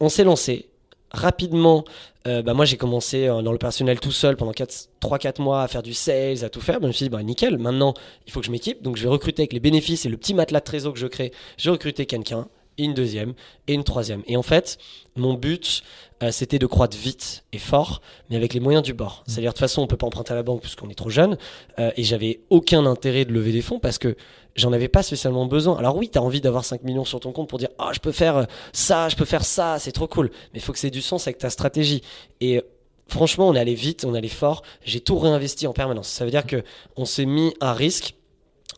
on s'est lancé rapidement. euh, bah, moi, j'ai commencé euh, dans le personnel tout seul pendant 3-4 mois à faire du sales, à tout faire. Je me suis dit, bah, nickel, maintenant, il faut que je m'équipe. Donc, je vais recruter avec les bénéfices et le petit matelas de trésor que je crée. J'ai recruté quelqu'un, et une deuxième, et une troisième. Et en fait, mon but, euh, c'était de croître vite et fort, mais avec les moyens du bord. C'est-à-dire, de toute façon, on peut pas emprunter à la banque puisqu'on est trop jeune. euh, et j'avais aucun intérêt de lever des fonds parce que j'en avais pas spécialement besoin. Alors oui, tu as envie d'avoir 5 millions sur ton compte pour dire ah je peux faire euh, ça, je peux faire ça, c'est trop cool. Mais il faut que c'est du sens avec ta stratégie. Et franchement, on est allé vite, on est allé fort. J'ai tout réinvesti en permanence. Ça veut dire que on s'est mis à risque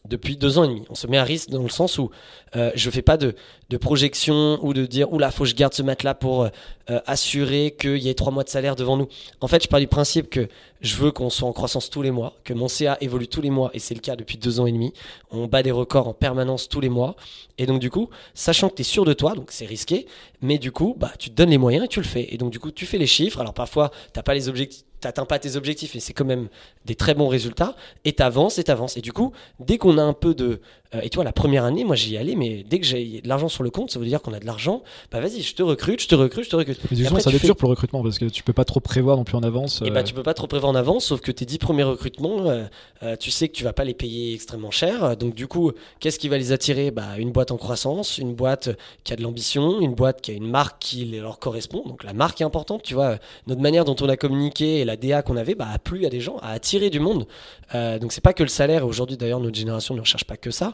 depuis deux ans et demi. On se met à risque dans le sens où euh, je fais pas de, de projection ou de dire oula faut que je garde ce matelas pour euh, euh, assurer qu'il y ait trois mois de salaire devant nous. En fait, je pars du principe que je veux qu'on soit en croissance tous les mois, que mon CA évolue tous les mois et c'est le cas depuis deux ans et demi. On bat des records en permanence tous les mois et donc du coup, sachant que tu es sûr de toi, donc c'est risqué, mais du coup, bah tu te donnes les moyens et tu le fais. Et donc du coup, tu fais les chiffres. Alors parfois, t'as pas les objectifs t'atteins pas tes objectifs et c'est quand même des très bons résultats et t'avances et t'avances. Et du coup dès qu'on a un peu de euh, et tu vois la première année moi j'y allais mais dès que j'ai de l'argent sur le compte ça veut dire qu'on a de l'argent. Bah vas-y je te recrute je te recrute je te recrute. Mais coup ça va être dur pour le recrutement parce que tu peux pas trop prévoir non plus en avance et bah tu peux pas trop prévoir en avance sauf que tes 10 premiers recrutements euh, euh, tu sais que tu vas pas les payer extrêmement cher. Donc du coup qu'est-ce qui va les attirer? Bah une boîte en croissance une boîte qui a de l'ambition une boîte qui a une marque qui leur correspond. Donc la marque est importante tu vois. Notre manière dont on a communiqué la DA qu'on avait bah, a plu à des gens, a attiré du monde. Euh, donc c'est pas que le salaire. Aujourd'hui d'ailleurs notre génération ne recherche pas que ça.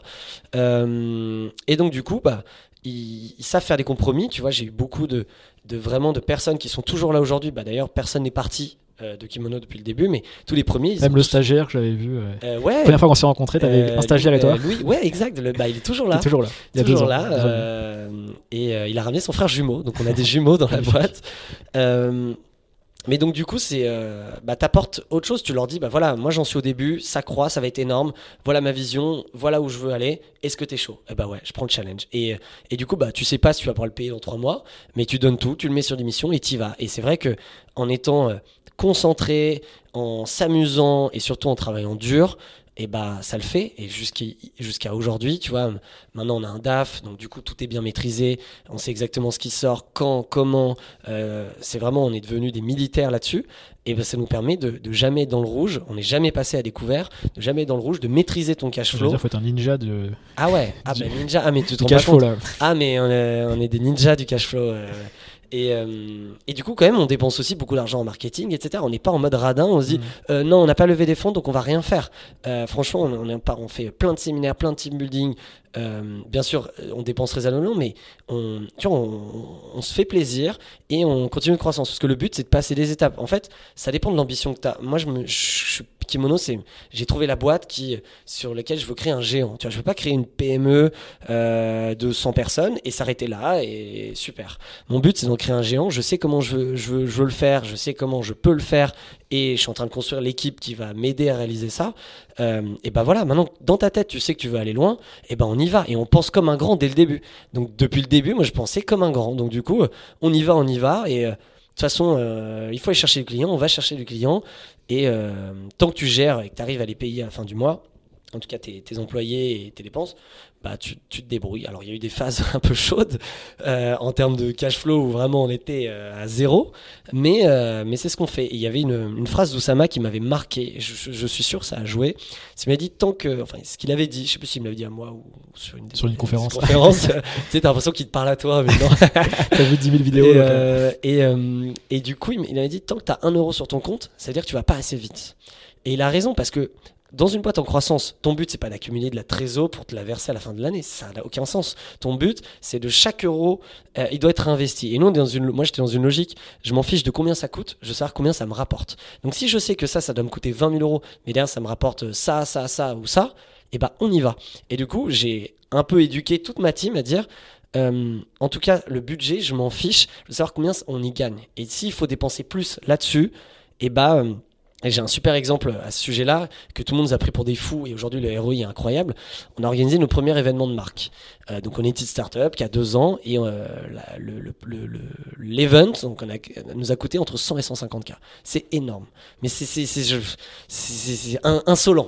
Euh, et donc du coup bah ils, savent faire des compromis. Tu vois j'ai eu beaucoup de, de, vraiment de personnes qui sont toujours là aujourd'hui. Bah d'ailleurs personne n'est parti. Euh, de Kimono depuis le début, mais tous les premiers. Même le stagiaire que j'avais vu. ouais. La première fois qu'on s'est rencontrés, t'avais un stagiaire et toi. Louis, ouais, exact. Le, bah, il est toujours là. Il est toujours là. Il, est toujours là. et il a ramené son frère jumeau, donc on a des jumeaux dans la [LAUGHS] boîte. Mais donc du coup, c'est euh, bah, t'apportes autre chose. Tu leur dis, bah voilà, moi j'en suis au début, ça croît, ça va être énorme. Voilà ma vision, voilà où je veux aller. Est-ce que t'es chaud? Eh bah ouais, je prends le challenge. Et, et du coup, bah tu sais pas si tu vas pouvoir le payer dans trois mois, mais tu donnes tout, tu le mets sur des missions et t'y vas. Et c'est vrai que en étant euh, concentré, en s'amusant et surtout en travaillant dur, et bah ça le fait. Et jusqu'à aujourd'hui, tu vois, maintenant on a un DAF, donc du coup tout est bien maîtrisé, on sait exactement ce qui sort, quand, comment. Euh, c'est vraiment, on est devenu des militaires là-dessus. Et bah, ça nous permet de, de, jamais être dans le rouge, on n'est jamais passé à découvert, de jamais être dans le rouge, de maîtriser ton cash flow. Il faut être un ninja de. Ah ouais, ah bah ninja, ah mais tu te cash flow là. Ah mais on est, on est, des ninjas du cash flow. Euh. Et, euh, et, du coup, quand même, on dépense aussi beaucoup d'argent en marketing, etc. On n'est pas en mode radin, on se dit, mmh. euh, non, on n'a pas levé des fonds, donc on va rien faire. Euh, franchement, on, on, on, fait plein de séminaires, plein de team building. Bien sûr, on dépense raisonnablement, mais on, tu vois, on, se fait plaisir et on continue de croissance. Parce que le but, c'est de passer des étapes. En fait, ça dépend de l'ambition que tu as. Moi, je, me, je, Kimono, c'est j'ai trouvé la boîte qui sur laquelle je veux créer un géant. Tu vois, je veux pas créer une PME euh, de 100 personnes et s'arrêter là et super. Mon but c'est d'en créer un géant. Je sais comment je je veux, je veux le faire. Je sais comment je peux le faire et je suis en train de construire l'équipe qui va m'aider à réaliser ça. Euh, et ben voilà, maintenant dans ta tête, tu sais que tu veux aller loin. Et ben on y va et on pense comme un grand dès le début. Donc depuis le début, moi je pensais comme un grand. Donc du coup, on y va, on y va et euh, de toute façon, euh, il faut aller chercher le client, on va chercher le client. Et tant que tu gères et que tu arrives à les payer à la fin du mois, en tout cas tes, employés et tes dépenses, bah tu, te débrouilles. Alors il y a eu des phases [LAUGHS] un peu chaudes euh, en termes de cash flow où vraiment on était euh, à zéro, mais, mais c'est ce qu'on fait. il y avait une, phrase d'Oussama qui m'avait marqué, je, suis sûr ça a joué. Il m'a dit tant que, enfin ce qu'il avait dit, je sais plus s'il me l'avait dit à moi ou sur une, sur une conférence. conférence [LAUGHS] tu sais, t'as l'impression qu'il te parle à toi, mais non. [LAUGHS] t'as vu 10 000 vidéos. Et, et, et, du coup il m'avait dit tant que tu as un euro sur ton compte, ça veut dire que tu vas pas assez vite. Et il a raison parce que dans une boîte en croissance, ton but c'est pas d'accumuler de la trésor pour te la verser à la fin de l'année, ça n'a aucun sens. Ton but c'est de chaque euro, euh, il doit être investi. Et nous, dans une, moi j'étais dans une logique, je m'en fiche de combien ça coûte, je veux savoir combien ça me rapporte. Donc si je sais que ça, ça doit me coûter 20 000 euros, mais derrière ça me rapporte ça, ça, ça ou ça, eh ben on y va. Et du coup, j'ai un peu éduqué toute ma team à dire, euh, en tout cas, le budget, je m'en fiche, je veux savoir combien on y gagne. Et s'il faut dépenser plus là-dessus, eh ben j'ai un super exemple à ce sujet-là, que tout le monde nous a pris pour des fous, et aujourd'hui le ROI est incroyable. On a organisé nos premiers événements de marque. Euh, donc on est une petite start-up qui a deux ans, et euh, l'event nous a coûté entre 100 et 150 k. C'est énorme. Mais c'est insolent.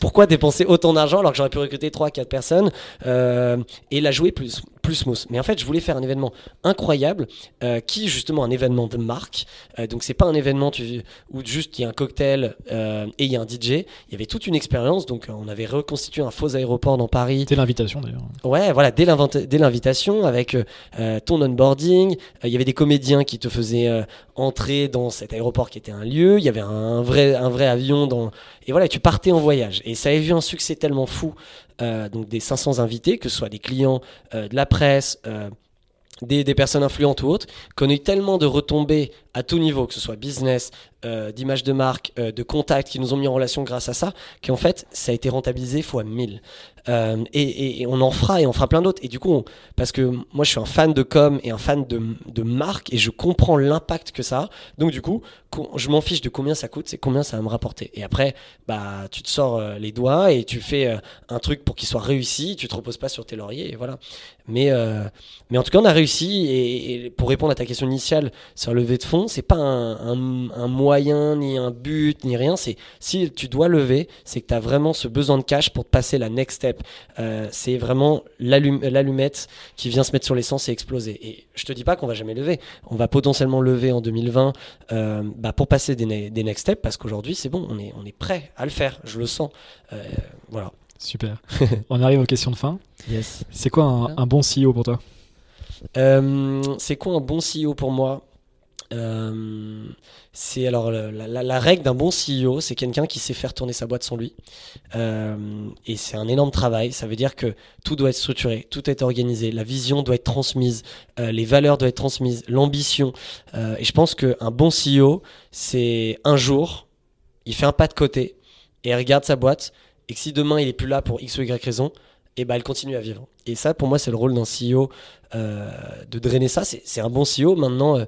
Pourquoi dépenser autant d'argent alors que j'aurais pu recruter 3-4 personnes euh, et la jouer plus plus smooth. Mais en fait, je voulais faire un événement incroyable euh, qui, justement, un événement de marque. Euh, donc, c'est pas un événement tu, où juste il y a un cocktail euh, et il y a un DJ. Il y avait toute une expérience. Donc, on avait reconstitué un faux aéroport dans Paris. Dès l'invitation, d'ailleurs. Ouais, voilà, dès l'invitation, avec ton onboarding. Il y avait des comédiens qui te faisaient entrer dans cet aéroport qui était un lieu. Il y avait un vrai, un vrai avion dans. Et voilà, tu partais en voyage. Et ça avait vu un succès tellement fou euh, donc des 500 invités, que ce soit des clients, euh, de la euh, des, personnes influentes ou autres, qu'on a eu tellement de retombées à tout niveau, que ce soit business, euh, d'image de marque, euh, de contacts qui nous ont mis en relation grâce à ça, qu'en fait, ça a été rentabilisé fois 1000. Euh, et, on en fera et on fera plein d'autres. Et du coup, parce que moi, je suis un fan de com et un fan de, de marque et je comprends l'impact que ça a. Donc, du coup, co- je m'en fiche de combien ça coûte, c'est combien ça va me rapporter. Et après, bah, tu te sors euh, les doigts et tu fais euh, un truc pour qu'il soit réussi. Tu te reposes pas sur tes lauriers et voilà. Mais, euh, mais en tout cas, on a réussi. Et, pour répondre à ta question initiale sur lever de fonds, c'est pas un, moyen, ni un but, ni rien. C'est si tu dois lever, c'est que tu as vraiment ce besoin de cash pour passer la next step. C'est vraiment l'allum- l'allumette qui vient se mettre sur l'essence et exploser. Et je te dis pas qu'on va jamais lever. On va potentiellement lever en 2020 euh, bah, pour passer des, ne- des next steps parce qu'aujourd'hui, c'est bon, on est, on est prêt à le faire. Je le sens. Euh, voilà. Super. [LAUGHS] On arrive aux questions de fin. Yes. C'est quoi un, un bon CEO pour toi? Euh, c'est quoi un bon CEO pour moi? Euh, C'est alors la, règle d'un bon CEO, c'est quelqu'un qui sait faire tourner sa boîte sans lui. Euh, et c'est un énorme travail. Ça veut dire que tout doit être structuré, tout être organisé, la vision doit être transmise, euh, les valeurs doivent être transmises, l'ambition. Et je pense qu'un bon CEO, c'est un jour, il fait un pas de côté et il regarde sa boîte. Et que si demain il est plus là pour X ou Y raison, et ben elle continue à vivre. Et ça, pour moi, c'est le rôle d'un CEO euh, de drainer ça. C'est un bon CEO. Maintenant, euh,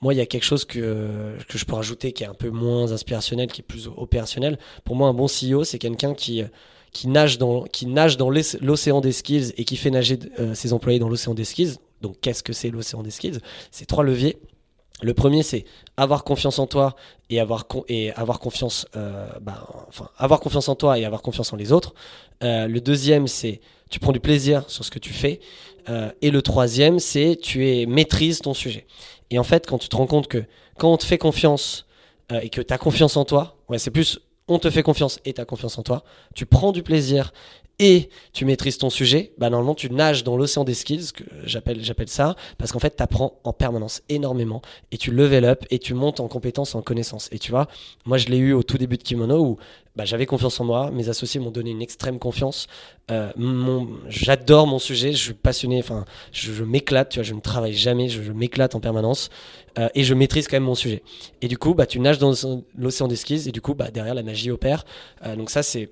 moi, il y a quelque chose que, que je peux rajouter qui est un peu moins inspirationnel, qui est plus opérationnel. Pour moi, un bon CEO, c'est quelqu'un qui, euh, qui nage dans, qui nage dans l'oc- l'océan des skills et qui fait nager ses employés dans l'océan des skills. Donc, qu'est-ce que c'est l'océan des skills? C'est trois leviers. Le premier, c'est avoir confiance en toi et avoir, confiance, euh, bah, enfin, avoir confiance en toi et avoir confiance en les autres. Euh, le deuxième, c'est tu prends du plaisir sur ce que tu fais. Euh, et le troisième, c'est tu es maîtrise ton sujet. Et en fait, quand tu te rends compte que quand on te fait confiance et que tu as confiance en toi, ouais, c'est plus on te fait confiance et tu as confiance en toi, tu prends du plaisir et tu maîtrises ton sujet, bah normalement tu nages dans l'océan des skills, que j'appelle j'appelle ça, parce qu'en fait tu apprends en permanence énormément et tu level up et tu montes en compétences, en connaissances. Et tu vois, moi je l'ai eu au tout début de Kimono où bah, j'avais confiance en moi, mes associés m'ont donné une extrême confiance. Euh, mon- j'adore mon sujet, je suis passionné, enfin je, je m'éclate, tu vois, je ne travaille jamais, je, je m'éclate en permanence euh, et je maîtrise quand même mon sujet. Et du coup, bah, tu nages dans l'océan des skills et du coup, bah, derrière la magie opère. Euh, donc ça, c'est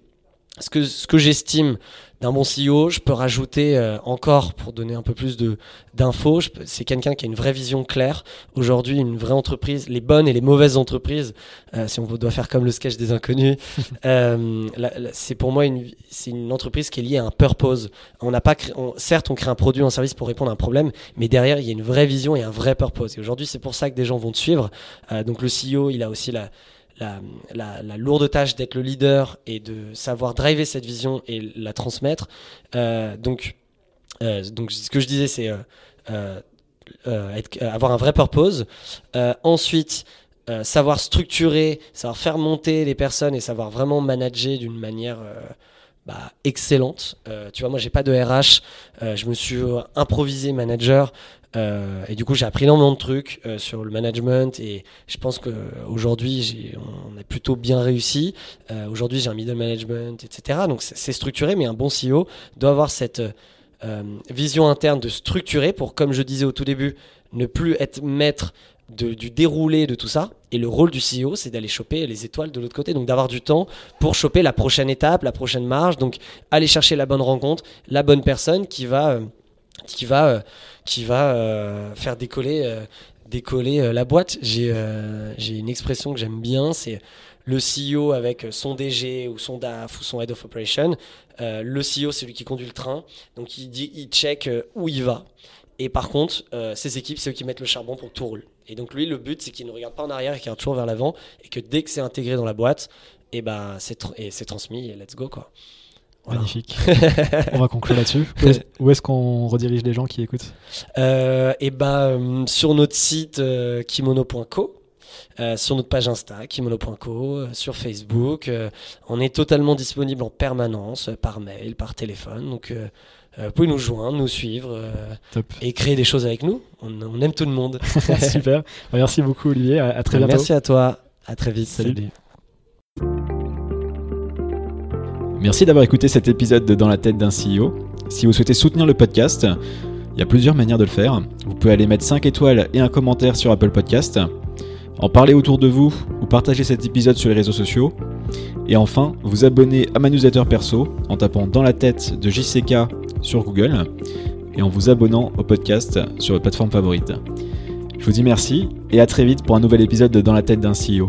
ce que, ce que j'estime d'un bon CEO. Je peux rajouter euh, encore pour donner un peu plus de d'infos. C'est quelqu'un qui a une vraie vision claire. Aujourd'hui, une vraie entreprise, les bonnes et les mauvaises entreprises, euh, si on doit faire comme le sketch des inconnus, [LAUGHS] euh, c'est pour moi une, c'est une entreprise qui est liée à un purpose. On n'a pas, on- certes, on crée un produit, un service pour répondre à un problème, mais derrière, il y a une vraie vision et un vrai purpose. Et aujourd'hui, c'est pour ça que des gens vont te suivre. Euh, donc le CEO, il a aussi la, la, lourde tâche d'être le leader et de savoir driver cette vision et la transmettre. Euh, donc, euh, donc ce que je disais, c'est euh, avoir un vrai purpose. Ensuite, savoir structurer, savoir faire monter les personnes et savoir vraiment manager d'une manière bah, excellente. Tu vois, moi, j'ai pas de RH. je me suis improvisé manager. Euh, et du coup, j'ai appris énormément de trucs euh, sur le management. Et je pense qu'aujourd'hui, on a plutôt bien réussi. Euh, aujourd'hui, j'ai un middle management, etc. Donc, c'est structuré, mais un bon CEO doit avoir cette vision interne de structurer pour, comme je disais au tout début, ne plus être maître du déroulé de tout ça. Et le rôle du CEO, c'est d'aller choper les étoiles de l'autre côté. Donc d'avoir du temps pour choper la prochaine étape, la prochaine marge. Donc aller chercher la bonne rencontre, la bonne personne qui va, qui va, euh, qui va euh, faire décoller, euh, décoller la boîte. J'ai une expression que j'aime bien, c'est le CEO avec son DG ou son DAF ou son Head of Operation. Le CEO, c'est lui qui conduit le train. Donc il il check où il va. Et par contre, euh, ses équipes, c'est eux qui mettent le charbon pour que tout roule. Et donc lui, le but, c'est qu'il ne regarde pas en arrière et qu'il regarde toujours vers l'avant. Et que dès que c'est intégré dans la boîte, et ben c'est tr- transmis et let's go quoi. Voilà. Magnifique. [LAUGHS] On va conclure là-dessus. [LAUGHS] Où est- Où est-ce qu'on redirige les gens qui écoutent Euh, et ben euh, sur notre site euh, kimono.co. euh, sur notre page Insta, kimono.co, euh, sur Facebook. euh, on est totalement disponible en permanence, par mail, par téléphone. Donc, vous pouvez nous joindre, nous suivre et créer des choses avec nous. On, on aime tout le monde. [LAUGHS] Super. Merci beaucoup, Olivier. À, à très bientôt. Merci à toi. À très vite. Salut. Merci d'avoir écouté cet épisode de Dans la tête d'un CEO. Si vous souhaitez soutenir le podcast, Il y a plusieurs manières de le faire. Vous pouvez aller mettre 5 étoiles et un commentaire sur Apple Podcast, en parler autour de vous ou partager cet épisode sur les réseaux sociaux. Et enfin, vous abonner à ma newsletter perso en tapant dans la tête de JCK sur Google et en vous abonnant au podcast sur votre plateforme favorite. Je vous dis merci et à très vite pour un nouvel épisode de Dans la tête d'un CEO.